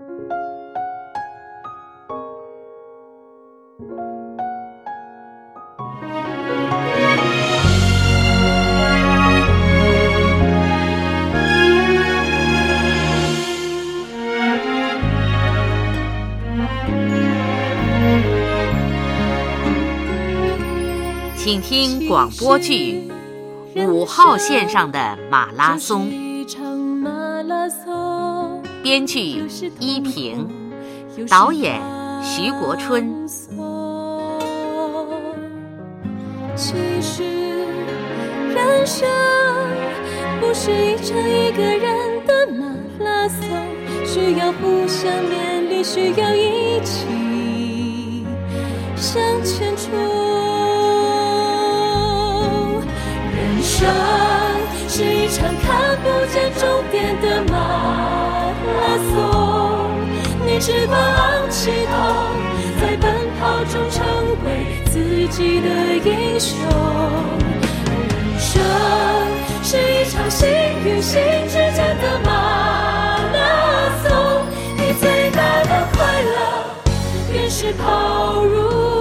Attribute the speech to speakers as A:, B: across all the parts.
A: 请听广播剧《五号线上的马拉松》，编剧依萍，导演徐国春。
B: 其实人生不是一场一个人的马拉松，需要互相勉励，需要一起向前冲。人生是一场看不见终点的马，你只管昂起头，在奔跑中成为自己的英雄。人生是一场心与心之间的马拉松，你最大的快乐便是跑入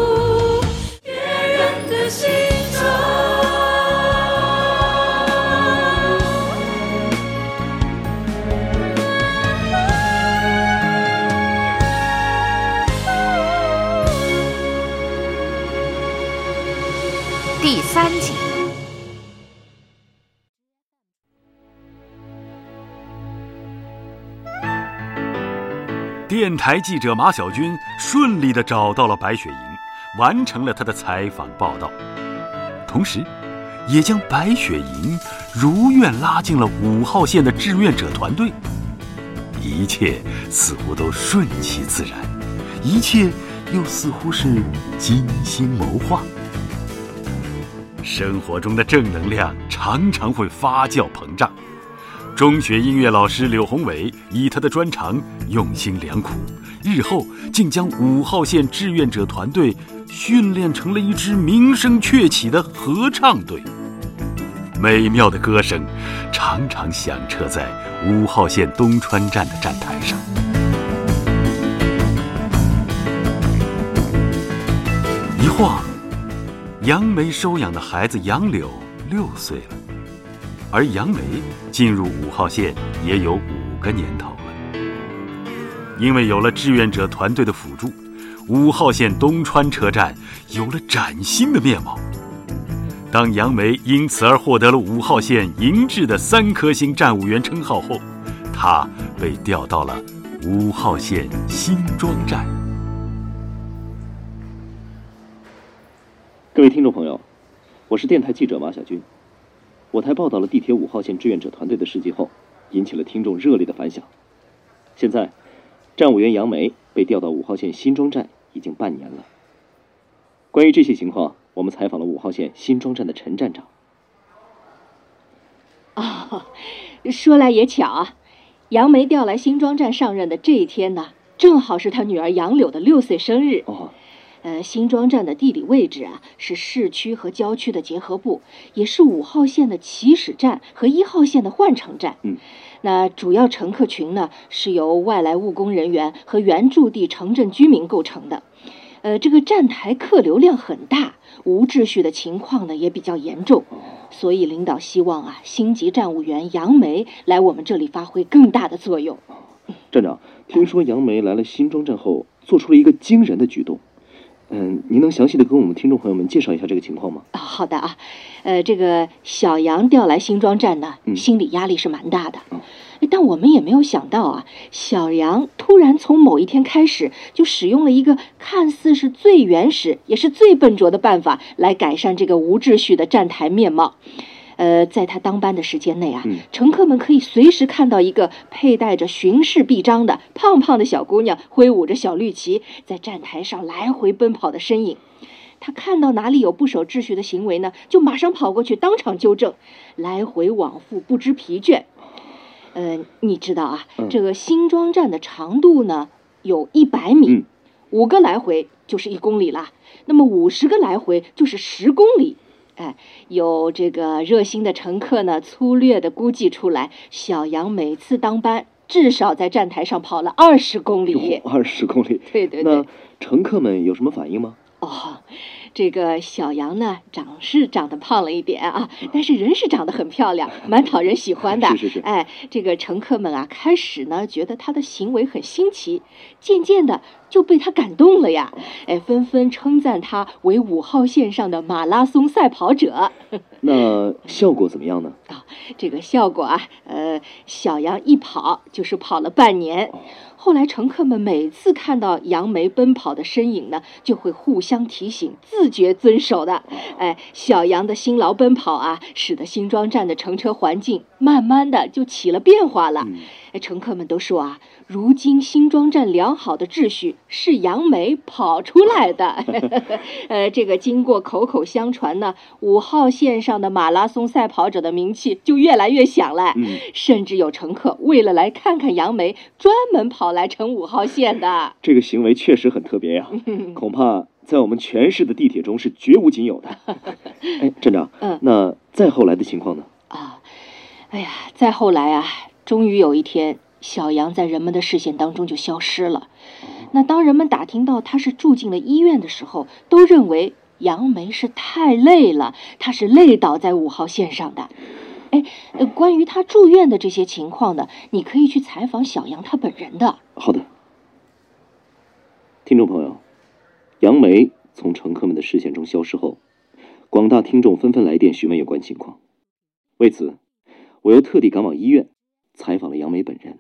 C: 电台记者马小军顺利的找到了白雪莹，完成了他的采访报道，同时，也将白雪莹如愿拉进了五号线的志愿者团队。一切似乎都顺其自然，一切又似乎是精心谋划。生活中的正能量常常会发酵膨胀。中学音乐老师柳宏伟以他的专长用心良苦，日后竟将五号线志愿者团队训练成了一支名声鹊起的合唱队。美妙的歌声常常响彻在五号线东川站的站台上。一晃。杨梅收养的孩子杨柳六岁了，而杨梅进入五号线也有五个年头了。因为有了志愿者团队的辅助，五号线东川车站有了崭新的面貌。当杨梅因此而获得了五号线银质的三颗星站务员称号后，她被调到了五号线新庄站。
D: 各位听众朋友，我是电台记者马小军。我台报道了地铁五号线志愿者团队的事迹后，引起了听众热烈的反响。现在，站务员杨梅被调到五号线新庄站已经半年了。关于这些情况，我们采访了五号线新庄站的陈站长。
E: 哦，说来也巧啊，杨梅调来新庄站上任的这一天呢，正好是他女儿杨柳的六岁生日。
D: 哦。
E: 呃，新庄站的地理位置啊，是市区和郊区的结合部，也是五号线的起始站和一号线的换乘站。
D: 嗯，
E: 那主要乘客群呢，是由外来务工人员和原住地城镇居民构成的。呃，这个站台客流量很大，无秩序的情况呢也比较严重，所以领导希望啊，星级站务员杨梅来我们这里发挥更大的作用。
D: 站长，听说杨梅来了新庄站后，做出了一个惊人的举动。嗯，您能详细的跟我们听众朋友们介绍一下这个情况吗？
E: 啊，好的啊，呃，这个小杨调来新庄站呢，心理压力是蛮大的，嗯但我们也没有想到啊，小杨突然从某一天开始就使用了一个看似是最原始也是最笨拙的办法来改善这个无秩序的站台面貌。呃，在他当班的时间内啊，乘客们可以随时看到一个佩戴着巡视臂章的胖胖的小姑娘，挥舞着小绿旗，在站台上来回奔跑的身影。他看到哪里有不守秩序的行为呢，就马上跑过去当场纠正，来回往复不知疲倦。呃，你知道啊，这个新庄站的长度呢有一百米，五个来回就是一公里啦。那么五十个来回就是十公里。哎，有这个热心的乘客呢，粗略的估计出来，小杨每次当班至少在站台上跑了二十公里。
D: 二十公里，
E: 对对对。
D: 那乘客们有什么反应吗？
E: 哦。这个小杨呢，长是长得胖了一点啊，但是人是长得很漂亮，蛮讨人喜欢的。
D: 是是是。
E: 哎，这个乘客们啊，开始呢觉得他的行为很新奇，渐渐的就被他感动了呀。哎，纷纷称赞他为五号线上的马拉松赛跑者。
D: 那效果怎么样呢？
E: 啊，这个效果啊，呃，小杨一跑就是跑了半年。后来，乘客们每次看到杨梅奔跑的身影呢，就会互相提醒，自觉遵守的。哎，小杨的辛劳奔跑啊，使得新庄站的乘车环境慢慢的就起了变化了。哎，乘客们都说啊，如今新庄站良好的秩序是杨梅跑出来的。呃，这个经过口口相传呢，五号线上的马拉松赛跑者的名气就越来越响了。甚至有乘客为了来看看杨梅，专门跑。跑来乘五号线的
D: 这个行为确实很特别呀，恐怕在我们全市的地铁中是绝无仅有的。哎，站长，嗯，那再后来的情况呢？
E: 啊，哎呀，再后来啊，终于有一天，小杨在人们的视线当中就消失了。那当人们打听到他是住进了医院的时候，都认为杨梅是太累了，他是累倒在五号线上的。哎，关于他住院的这些情况呢，你可以去采访小杨他本人的。
D: 好的，听众朋友，杨梅从乘客们的视线中消失后，广大听众纷纷来电询问有关情况。为此，我又特地赶往医院采访了杨梅本人。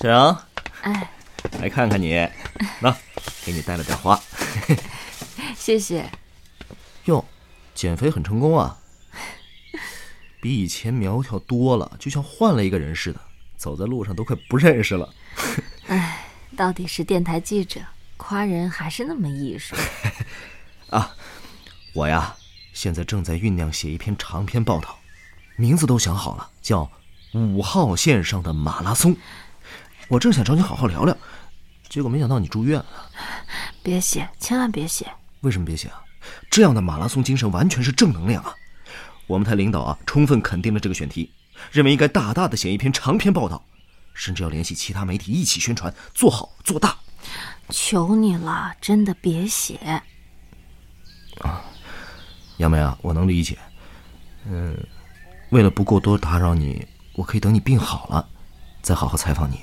F: 小杨，
G: 哎，
F: 来看看你，那给你带了点花，
G: 谢谢。
F: 哟。减肥很成功啊，比以前苗条多了，就像换了一个人似的，走在路上都快不认识了。
G: 哎，到底是电台记者，夸人还是那么艺术。
F: 啊，我呀，现在正在酝酿写一篇长篇报道，名字都想好了，叫《五号线上的马拉松》。我正想找你好好聊聊，结果没想到你住院了。
G: 别写，千万别写。
F: 为什么别写啊？这样的马拉松精神完全是正能量啊！我们台领导啊，充分肯定了这个选题，认为应该大大的写一篇长篇报道，甚至要联系其他媒体一起宣传，做好做大。
G: 求你了，真的别写。
F: 啊，杨梅啊，我能理解。嗯，为了不过多打扰你，我可以等你病好了，再好好采访你。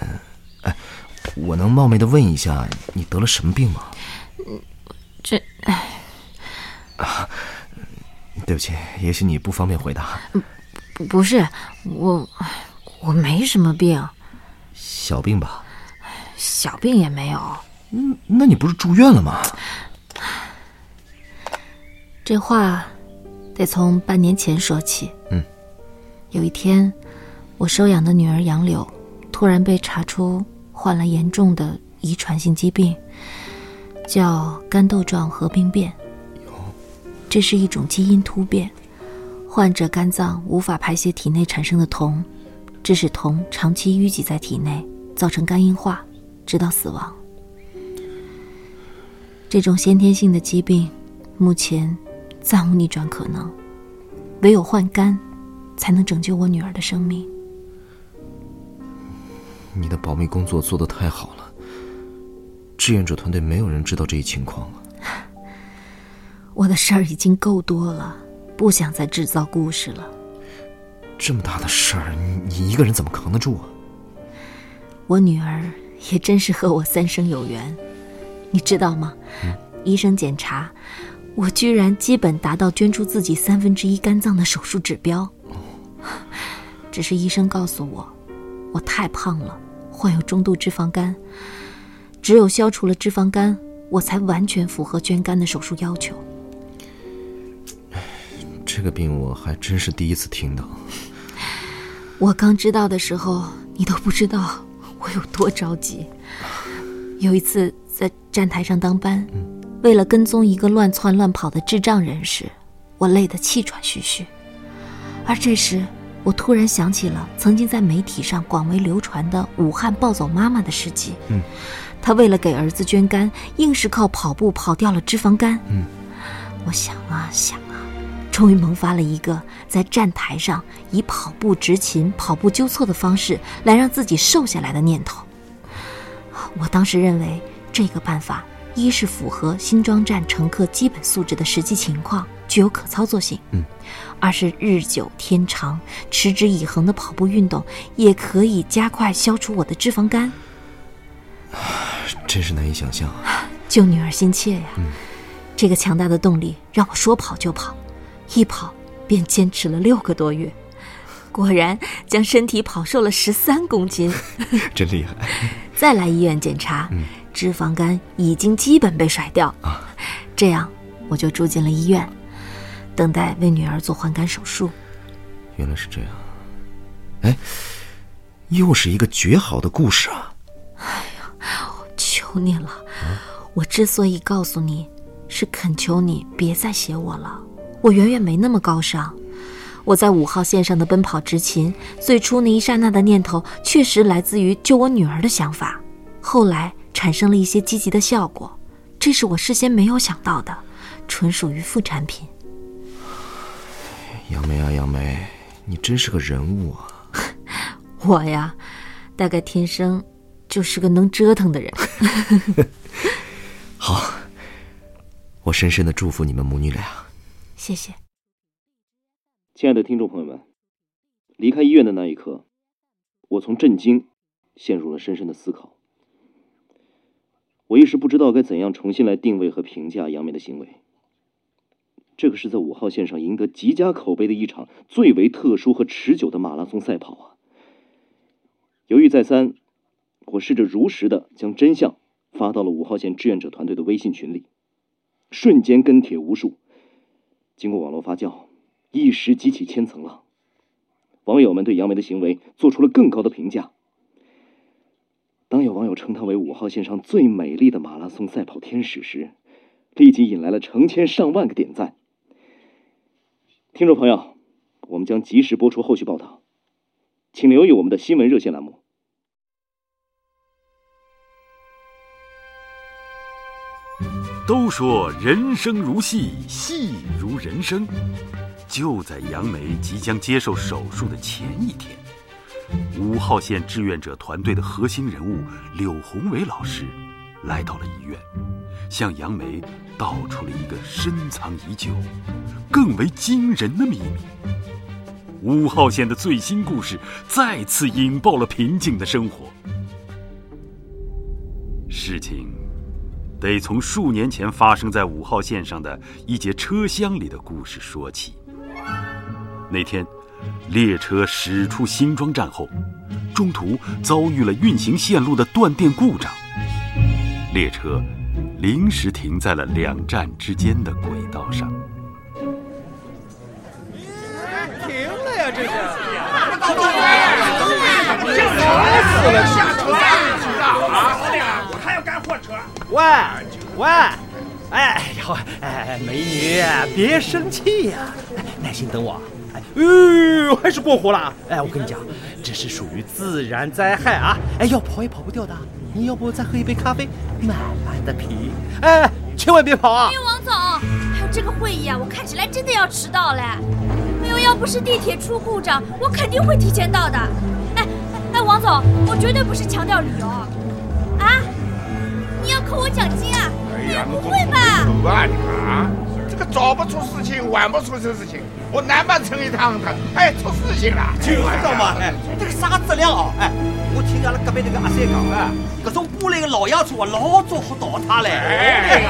F: 嗯，哎，我能冒昧的问一下，你得了什么病吗？嗯。
G: 这，哎，
F: 啊，对不起，也许你不方便回答。
G: 不，不是我，我没什么病，
F: 小病吧？
G: 小病也没有。
F: 嗯，那你不是住院了吗？
G: 这话得从半年前说起。嗯，有一天，我收养的女儿杨柳突然被查出患了严重的遗传性疾病。叫肝豆状核病变，这是一种基因突变，患者肝脏无法排泄体内产生的铜，致使铜长期淤积在体内，造成肝硬化，直到死亡。这种先天性的疾病，目前暂无逆转可能，唯有换肝，才能拯救我女儿的生命。
F: 你的保密工作做得太好了。志愿者团队没有人知道这一情况啊！
G: 我的事儿已经够多了，不想再制造故事了。
F: 这么大的事儿，你一个人怎么扛得住啊？
G: 我女儿也真是和我三生有缘，你知道吗？医生检查，我居然基本达到捐出自己三分之一肝脏的手术指标。只是医生告诉我，我太胖了，患有中度脂肪肝。只有消除了脂肪肝，我才完全符合捐肝的手术要求。
F: 这个病我还真是第一次听到。
G: 我刚知道的时候，你都不知道我有多着急。有一次在站台上当班，为了跟踪一个乱窜乱跑的智障人士，我累得气喘吁吁。而这时，我突然想起了曾经在媒体上广为流传的武汉暴走妈妈的事迹。嗯。他为了给儿子捐肝，硬是靠跑步跑掉了脂肪肝。嗯，我想啊想啊，终于萌发了一个在站台上以跑步执勤、跑步纠错的方式来让自己瘦下来的念头。我当时认为这个办法一是符合新庄站乘客基本素质的实际情况，具有可操作性；
H: 嗯，
G: 二是日久天长、持之以恒的跑步运动也可以加快消除我的脂肪肝。
H: 真是难以想象啊！
G: 救女儿心切呀！这个强大的动力让我说跑就跑，一跑便坚持了六个多月，果然将身体跑瘦了十三公斤，
H: 真厉害！
G: 再来医院检查，脂肪肝已经基本被甩掉啊！这样我就住进了医院，等待为女儿做换肝手术。
H: 原来是这样，哎，又是一个绝好的故事啊！
G: 哎呀，我求你了，我之所以告诉你，是恳求你别再写我了。我远远没那么高尚。我在五号线上的奔跑执勤，最初那一刹那的念头，确实来自于救我女儿的想法，后来产生了一些积极的效果，这是我事先没有想到的，纯属于副产品。
H: 杨梅啊，杨梅，你真是个人物啊！
G: 我呀，大概天生。就是个能折腾的人。
H: 好，我深深的祝福你们母女俩。
G: 谢谢，
F: 亲爱的听众朋友们，离开医院的那一刻，我从震惊陷入了深深的思考。我一时不知道该怎样重新来定位和评价杨梅的行为。这个是在五号线上赢得极佳口碑的一场最为特殊和持久的马拉松赛跑啊！犹豫再三。我试着如实的将真相发到了五号线志愿者团队的微信群里，瞬间跟帖无数。经过网络发酵，一时激起千层浪。网友们对杨梅的行为做出了更高的评价。有网友称她为五号线上最美丽的马拉松赛跑天使时，立即引来了成千上万个点赞。听众朋友，我们将及时播出后续报道，请留意我们的新闻热线栏目。
C: 都说人生如戏，戏如人生。就在杨梅即将接受手术的前一天，五号线志愿者团队的核心人物柳宏伟老师来到了医院，向杨梅道出了一个深藏已久、更为惊人的秘密。五号线的最新故事再次引爆了平静的生活。事情。得从数年前发生在五号线上的一节车厢里的故事说起。那天，列车驶出新庄站后，中途遭遇了运行线路的断电故障，列车临时停在了两站之间的轨道上。
I: 停了呀，这是！死了，下车啊！我还要赶火车。喂喂，哎呦哎，美女别生气呀，耐心等我。哎，呦，还是过火了。哎，我跟你讲，这是属于自然灾害啊。哎，要跑也跑不掉的。你要不再喝一杯咖啡，慢慢的品。哎，千万别跑啊！
J: 哎呦，王总，还有这个会议啊，我看起来真的要迟到了。哎呦，要不是地铁出故障，我肯定会提前到的。哎哎，王总，我绝对不是强调旅游。啊？你要扣我奖金啊？哎呀，不会吧？
K: 啊，这个早不出事情，晚不出这事情，我南半城一趟趟，哎，出事情了，
I: 就知道嘛，哎，这个啥质量啊？哎，我听俺那隔壁那个阿三讲，哎，这种玻璃的老爷车啊，老早好倒塌嘞。哎，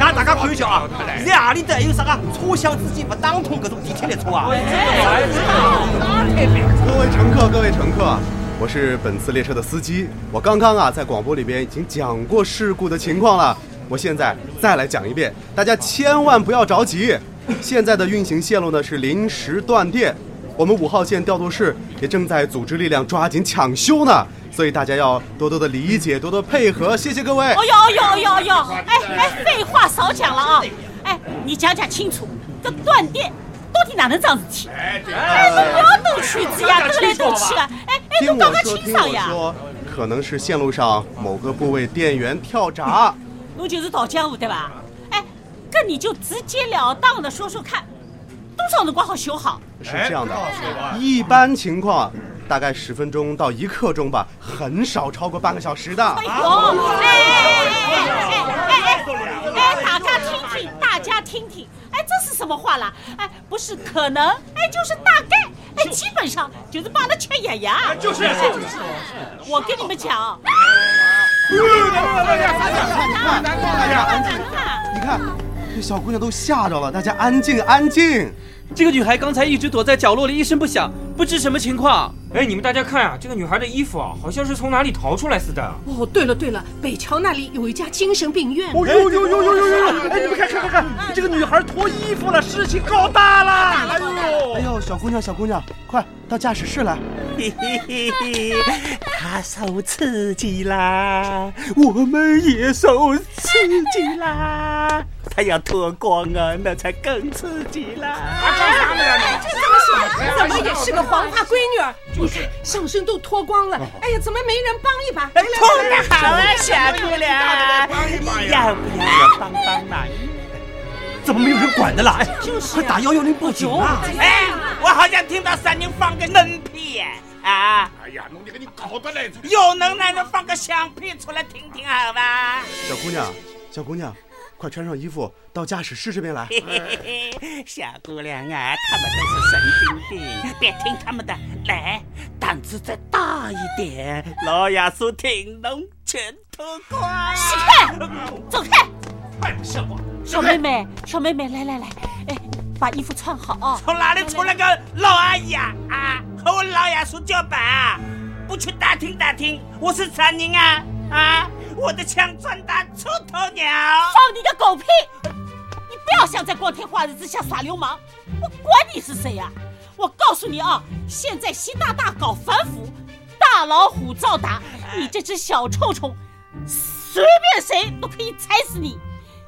I: 那大家看一下啊，现在阿里头还有啥个车厢之间不打通这种地铁列车啊？
L: 各位乘客，各位乘客。我是本次列车的司机，我刚刚啊在广播里边已经讲过事故的情况了，我现在再来讲一遍，大家千万不要着急。现在的运行线路呢是临时断电，我们五号线调度室也正在组织力量抓紧抢修呢，所以大家要多多的理解，多多配合，谢谢各位。
M: 哦哟哟哟哟，哎哎，废话少讲了啊，哎，你讲讲清楚，这断电。到底哪能桩事体？哎，不要斗曲子呀，斗来斗去的。哎哎，都搞个清爽呀！
L: 说，可能是线路上某个部位电源跳闸。
M: 侬就是倒江湖对吧？哎，那你就直截了当的说说看，多少能管好修好？
L: 是这样的，一般情况大概十分钟到一刻钟吧，很少超过半个小时的。哎呦，哎哎
M: 哎哎哎哎，大家听听，大家听听，哎，这是什么话啦？哎，不是可能，哎，就是大概，哎，基本上就是把它全压压。
N: 就是，就是，
M: 我跟你们讲。
L: 你看，这小姑娘都吓着了，大家安静，安静。
I: 这个女孩刚才一直躲在角落里，一声不响，不知什么情况。
O: 哎，你们大家看啊，这个女孩的衣服啊，好像是从哪里逃出来似的。
P: 哦，对了对了，北桥那里有一家精神病院。
I: 哦呦呦呦呦呦呦！哎，你们看看看看，这个女孩脱衣服了，事情搞大了！哎
L: 呦，哎呦，小姑娘小姑娘，快到驾驶室来。嘿嘿嘿嘿，
I: 她受刺激啦，我们也受刺激啦。她要脱光啊，那才更刺激啦。
P: 怎么也是个黄花闺女？你看上身都脱光了，哎呀，怎么没人帮一把？
I: 脱的好啊，小姑娘，要不要帮帮忙？怎么没有人管的啦？哎，快打幺幺零报警啊！
Q: 哎，我好像听到声音放个嫩屁啊！
N: 哎呀，弄得给你搞的嘞！
Q: 有能耐就放个响屁出来听听好吧？
L: 小姑娘，小姑娘。快穿上衣服，到驾驶室这边来。
Q: 小姑娘啊，他们都是神经病，别听他们的。来，胆子再大一点，老亚叔挺能全脱光。
M: 起开，走开！
N: 太不像话！
M: 小妹妹，小妹妹，来来来，哎，把衣服穿好啊！
Q: 从哪里出来个老阿姨啊？啊，和我老亚叔叫板啊？不去打听打听，我是啥人啊？啊！我的枪专打出头鸟！
M: 放你个狗屁！你不要想在光天化日之下耍流氓！我管你是谁呀！我告诉你啊，现在习大大搞反腐，大老虎照打，你这只小臭虫，随便谁都可以踩死你！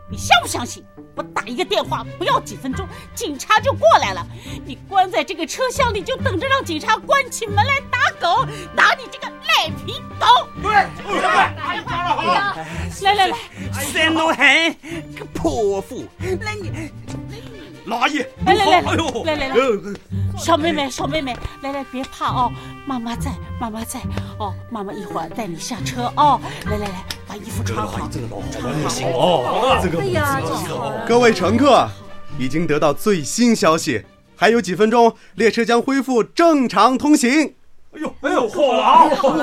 M: 你相不相信？我打一个电话，不要几分钟，警察就过来了。你关在这个车厢里，就等着让警察关起门来打狗，打你这个赖皮狗！
N: 对，
M: 来来来，
Q: 山东狠，个泼妇！来你，
N: 老阿姨，
M: 来来来，来来来，小妹妹，小妹妹，来来，别怕哦，妈妈在，妈妈在哦，妈妈一会儿带你下车哦。来来来，把衣服穿好，
N: 这个老不行哦，这个
L: 哎呀，各位乘客，已经得到最新消息，还有几分钟，列车将恢复正常通行。
N: 哎呦，哎呦，好了，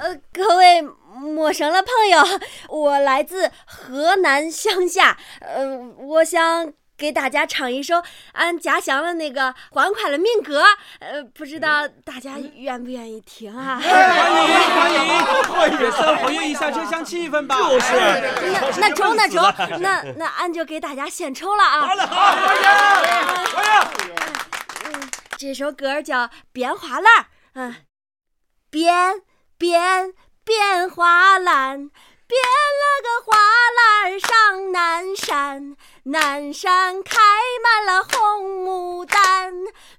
J: 呃，各位陌生的朋友，我来自河南乡下，呃，我想。给大家唱一首俺家乡的那个欢快的民歌，呃，不知道大家愿不愿意听啊？
I: 欢迎欢迎欢迎！稍活跃一下车厢气氛吧。
N: 就是。
J: 那那中那中，那那俺就给大家献丑了啊！
N: 好嘞，好，欢迎欢迎。
J: 嗯，这首歌叫《编花篮》。嗯，编编编花篮。编了个花篮上南山，南山开满了红牡丹，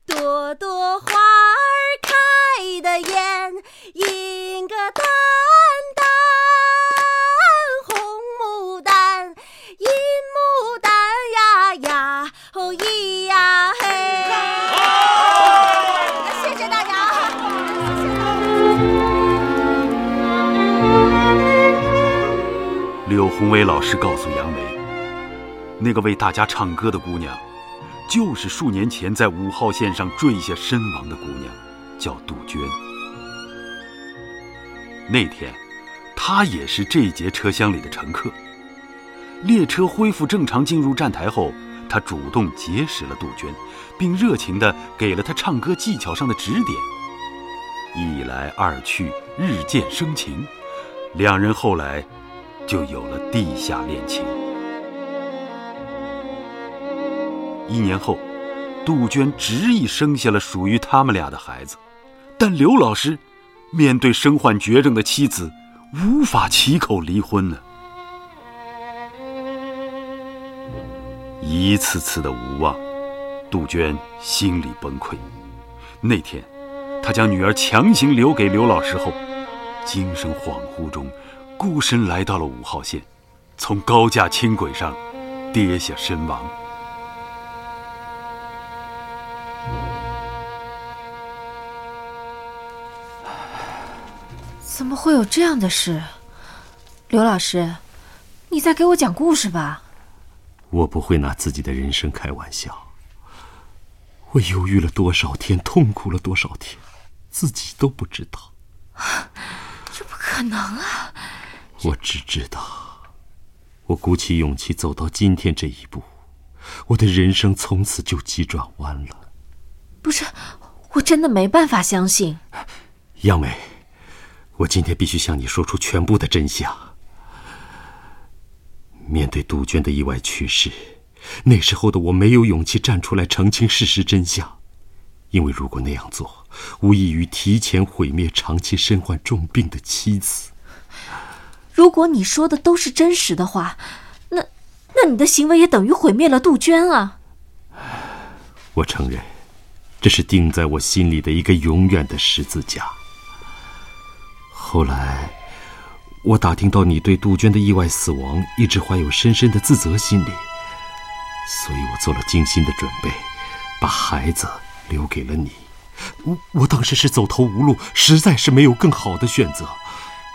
J: 朵朵花儿开得艳，映个丹
C: 柳红伟老师告诉杨梅，那个为大家唱歌的姑娘，就是数年前在五号线上坠下身亡的姑娘，叫杜鹃。那天，她也是这节车厢里的乘客。列车恢复正常进入站台后，她主动结识了杜鹃，并热情地给了她唱歌技巧上的指点。一来二去，日渐生情，两人后来。就有了地下恋情。一年后，杜鹃执意生下了属于他们俩的孩子，但刘老师面对身患绝症的妻子，无法启口离婚呢。一次次的无望，杜鹃心里崩溃。那天，她将女儿强行留给刘老师后，精神恍惚中。孤身来到了五号线从高架轻轨上跌下身亡。
G: 怎么会有这样的事？刘老师你在给我讲故事吧。
R: 我不会拿自己的人生开玩笑。我犹豫了多少天痛苦了多少天自己都不知道。
G: 这不可能啊
R: 我只知道，我鼓起勇气走到今天这一步，我的人生从此就急转弯了。
G: 不是，我真的没办法相信。
R: 杨梅，我今天必须向你说出全部的真相。面对杜鹃的意外去世，那时候的我没有勇气站出来澄清事实真相，因为如果那样做，无异于提前毁灭长期身患重病的妻子。
G: 如果你说的都是真实的话，那那你的行为也等于毁灭了杜鹃啊！
R: 我承认，这是钉在我心里的一个永远的十字架。后来，我打听到你对杜鹃的意外死亡一直怀有深深的自责心理，所以我做了精心的准备，把孩子留给了你。我我当时是走投无路，实在是没有更好的选择。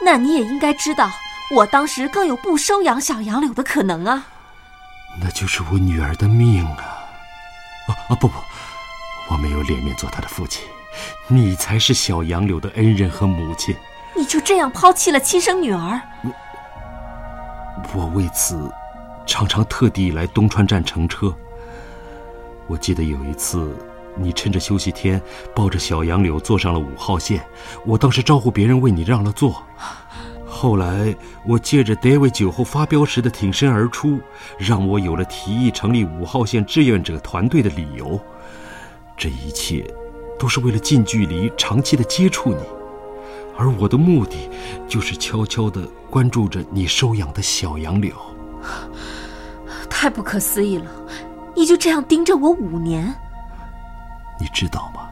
G: 那你也应该知道，我当时更有不收养小杨柳的可能啊。
R: 那就是我女儿的命啊！啊啊不不，我没有脸面做她的父亲，你才是小杨柳的恩人和母亲。
G: 你就这样抛弃了亲生女儿？
R: 我我为此常常特地来东川站乘车。我记得有一次，你趁着休息天抱着小杨柳坐上了五号线，我当时招呼别人为你让了座。后来我借着 David 酒后发飙时的挺身而出，让我有了提议成立五号线志愿者团队的理由。这一切都是为了近距离、长期的接触你。而我的目的，就是悄悄地关注着你收养的小杨柳。
G: 太不可思议了！你就这样盯着我五年？
R: 你知道吗？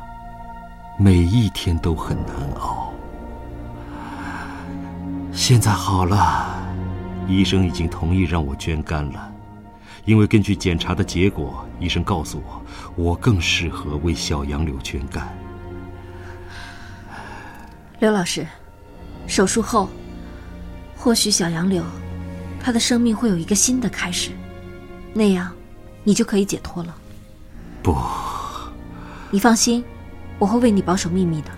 R: 每一天都很难熬。现在好了，医生已经同意让我捐肝了，因为根据检查的结果，医生告诉我，我更适合为小杨柳捐肝。
G: 刘老师，手术后，或许小杨柳，他的生命会有一个新的开始，那样，你就可以解脱了。
R: 不，
G: 你放心，我会为你保守秘密的。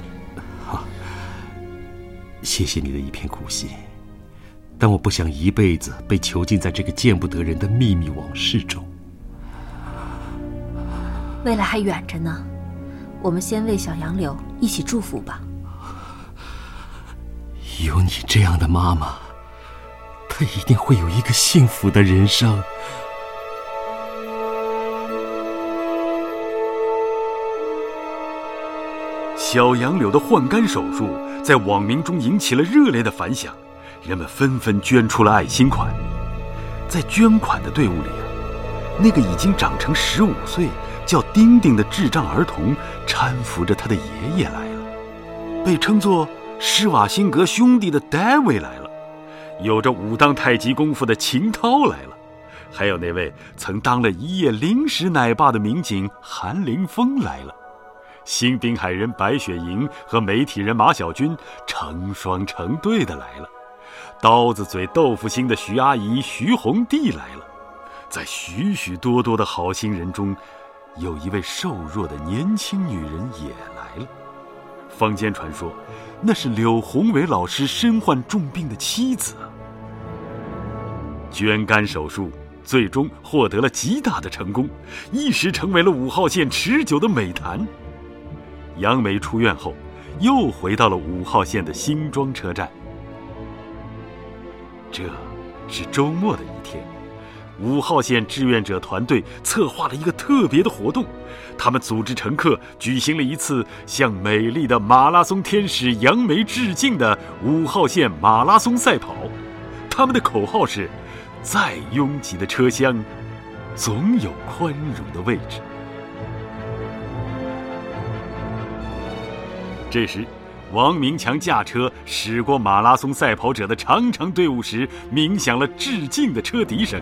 R: 好，谢谢你的一片苦心，但我不想一辈子被囚禁在这个见不得人的秘密往事中。
G: 未来还远着呢，我们先为小杨柳一起祝福吧。
R: 有你这样的妈妈，她一定会有一个幸福的人生。
C: 小杨柳的换肝手术在网民中引起了热烈的反响，人们纷纷捐出了爱心款。在捐款的队伍里啊，那个已经长成十五岁、叫丁丁的智障儿童搀扶着他的爷爷来了，被称作。施瓦辛格兄弟的戴维来了，有着武当太极功夫的秦涛来了，还有那位曾当了一夜临时奶爸的民警韩凌峰来了，新滨海人白雪莹和媒体人马小军成双成对的来了，刀子嘴豆腐心的徐阿姨徐红娣来了，在许许多多的好心人中，有一位瘦弱的年轻女人也来了，坊间传说。那是柳宏伟老师身患重病的妻子。捐肝手术最终获得了极大的成功，一时成为了五号线持久的美谈。杨梅出院后，又回到了五号线的新庄车站。这是周末的一天。五号线志愿者团队策划了一个特别的活动，他们组织乘客举行了一次向美丽的马拉松天使杨梅致敬的五号线马拉松赛跑。他们的口号是：“再拥挤的车厢，总有宽容的位置。”这时，王明强驾车驶过马拉松赛跑者的长长队伍时，鸣响了致敬的车笛声。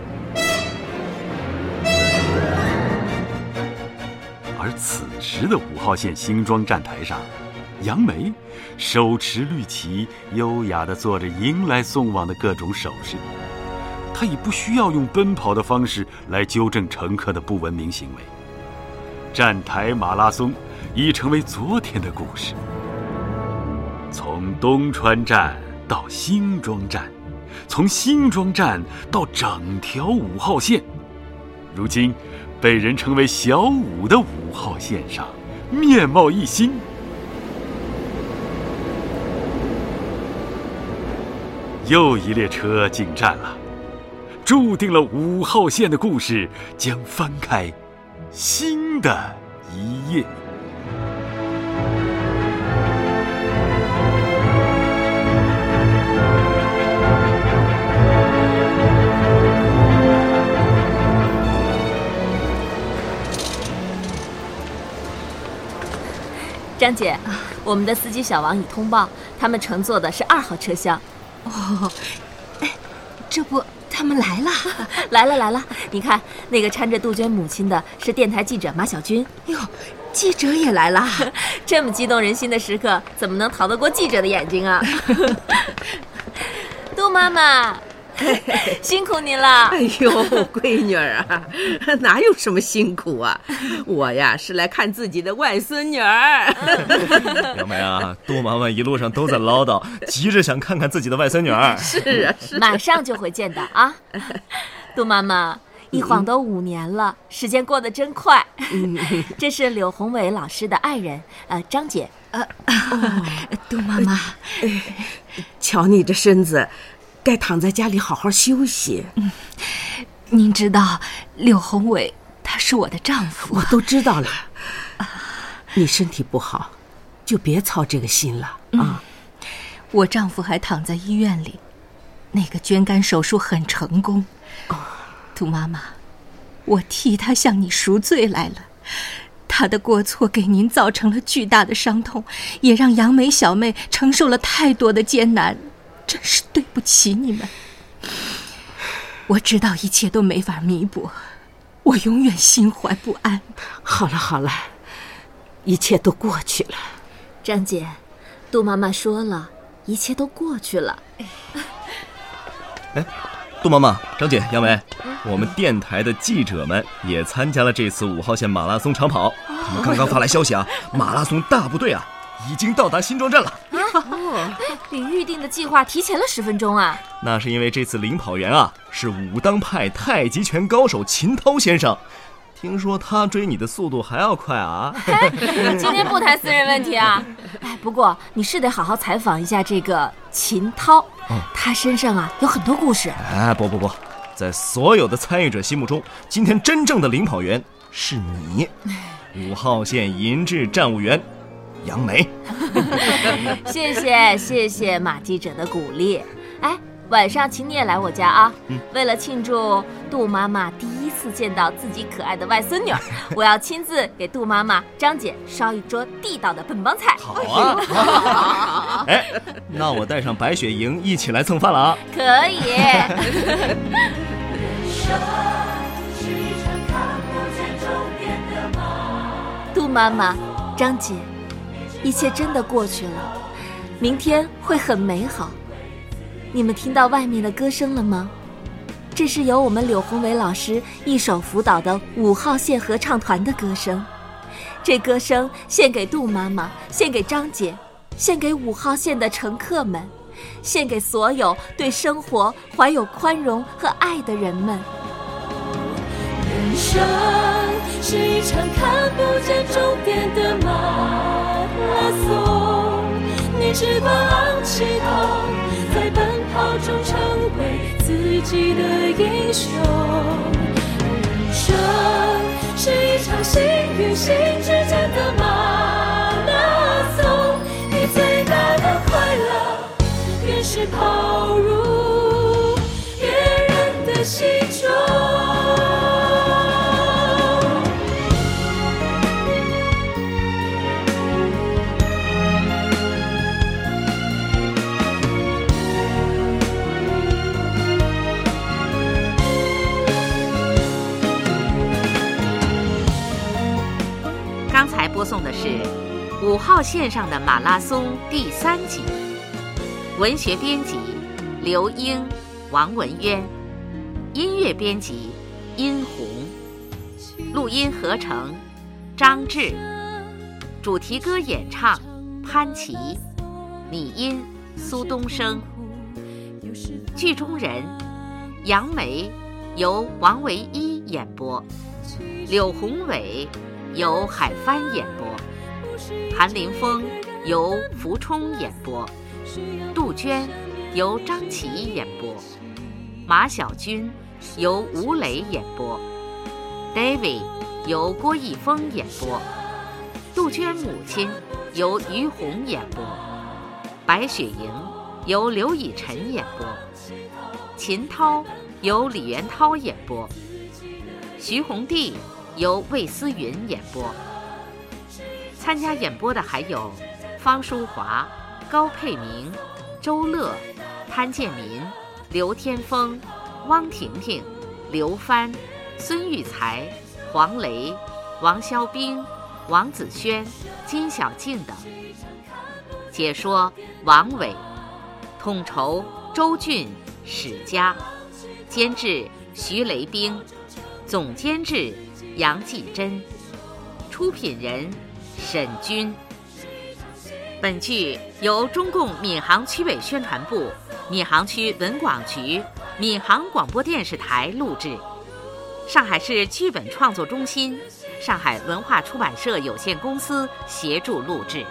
C: 而此时的五号线新庄站台上，杨梅手持绿旗，优雅地做着迎来送往的各种手势。她已不需要用奔跑的方式来纠正乘客的不文明行为。站台马拉松已成为昨天的故事。从东川站到新庄站，从新庄站到整条五号线，如今被人称为“小五”的五号线上，面貌一新。又一列车进站了，注定了五号线的故事将翻开新的一页。
G: 张姐，我们的司机小王已通报，他们乘坐的是二号车厢。
P: 哦，哎，这不，他们 来了，
G: 来了来了！你看，那个搀着杜鹃母亲的是电台记者马小军。
P: 哟，记者也来了，
G: 这么激动人心的时刻，怎么能逃得过记者的眼睛啊？杜妈妈。辛苦您了！
P: 哎呦，闺女儿啊，哪有什么辛苦啊？我呀是来看自己的外孙女儿。
F: 杨梅啊，杜妈妈一路上都在唠叨，急着想看看自己的外孙女儿。
P: 是啊，是啊。
G: 马上就会见到啊，杜妈妈，一晃都五年了，时间过得真快。这是柳宏伟老师的爱人，呃，张姐。呃，
P: 杜妈妈，瞧你这身子。该躺在家里好好休息。嗯，您知道柳宏伟他是我的丈夫，我都知道了。你身体不好，就别操这个心了啊。我丈夫还躺在医院里，那个捐肝手术很成功。杜妈妈，我替他向你赎罪来了。他的过错给您造成了巨大的伤痛，也让杨梅小妹承受了太多的艰难。真是对不起你们，我知道一切都没法弥补，我永远心怀不安。好了好了，一切都过去了。
G: 张姐，杜妈妈说了，一切都过去了。
F: 哎，杜妈妈、张姐、杨梅，我们电台的记者们也参加了这次五号线马拉松长跑，他们刚刚发来消息啊，马拉松大部队啊。已经到达新庄站了。
G: 哦，比预定的计划提前了十分钟啊！
F: 那是因为这次领跑员啊是武当派太极拳高手秦涛先生，听说他追你的速度还要快啊！
G: 今天不谈私人问题啊。哎，不过你是得好好采访一下这个秦涛，他身上啊有很多故事。
F: 哎，不不不，在所有的参与者心目中，今天真正的领跑员是你，五号线银质站务员。杨梅，
G: 谢谢谢谢马记者的鼓励。哎，晚上请你也来我家啊！为了庆祝杜妈妈第一次见到自己可爱的外孙女，我要亲自给杜妈妈、张姐烧一桌地道的本帮菜。
F: 好啊！哎，那我带上白雪莹一起来蹭饭了啊！
G: 可以。杜妈妈，张姐。一切真的过去了，明天会很美好。你们听到外面的歌声了吗？这是由我们柳宏伟老师一手辅导的五号线合唱团的歌声。这歌声献给杜妈妈，献给张姐，献给五号线的乘客们，献给所有对生活怀有宽容和爱的人们。
B: 人生是一场看不见终点的梦。拉松，你只管昂起头，在奔跑中成为自己的英雄。人生是一场心与心之间的马拉松，你最大的快乐，便是跑入别人的心中。
A: 五号线上的马拉松第三集。文学编辑：刘英、王文渊；音乐编辑：殷红；录音合成：张志；主题歌演唱：潘琪；拟音：苏东升；剧中人：杨梅，由王维一演播；柳宏伟。由海帆演播，韩林峰由福冲演播，杜鹃由张琪演播，马小军由吴磊演播，David 由郭逸峰演播，杜鹃母亲由于红演播，白雪莹由刘以晨演播，秦涛由李元涛演播，徐宏娣。由魏思云演播。参加演播的还有方淑华、高佩明、周乐、潘建民、刘天峰、汪婷婷、刘帆、孙玉才、黄雷、王肖兵、王子轩、金小静等。解说王伟，统筹周俊、史佳，监制徐雷兵，总监制。杨继珍，出品人沈军。本剧由中共闵行区委宣传部、闵行区文广局、闵行广播电视台录制，上海市剧本创作中心、上海文化出版社有限公司协助录制。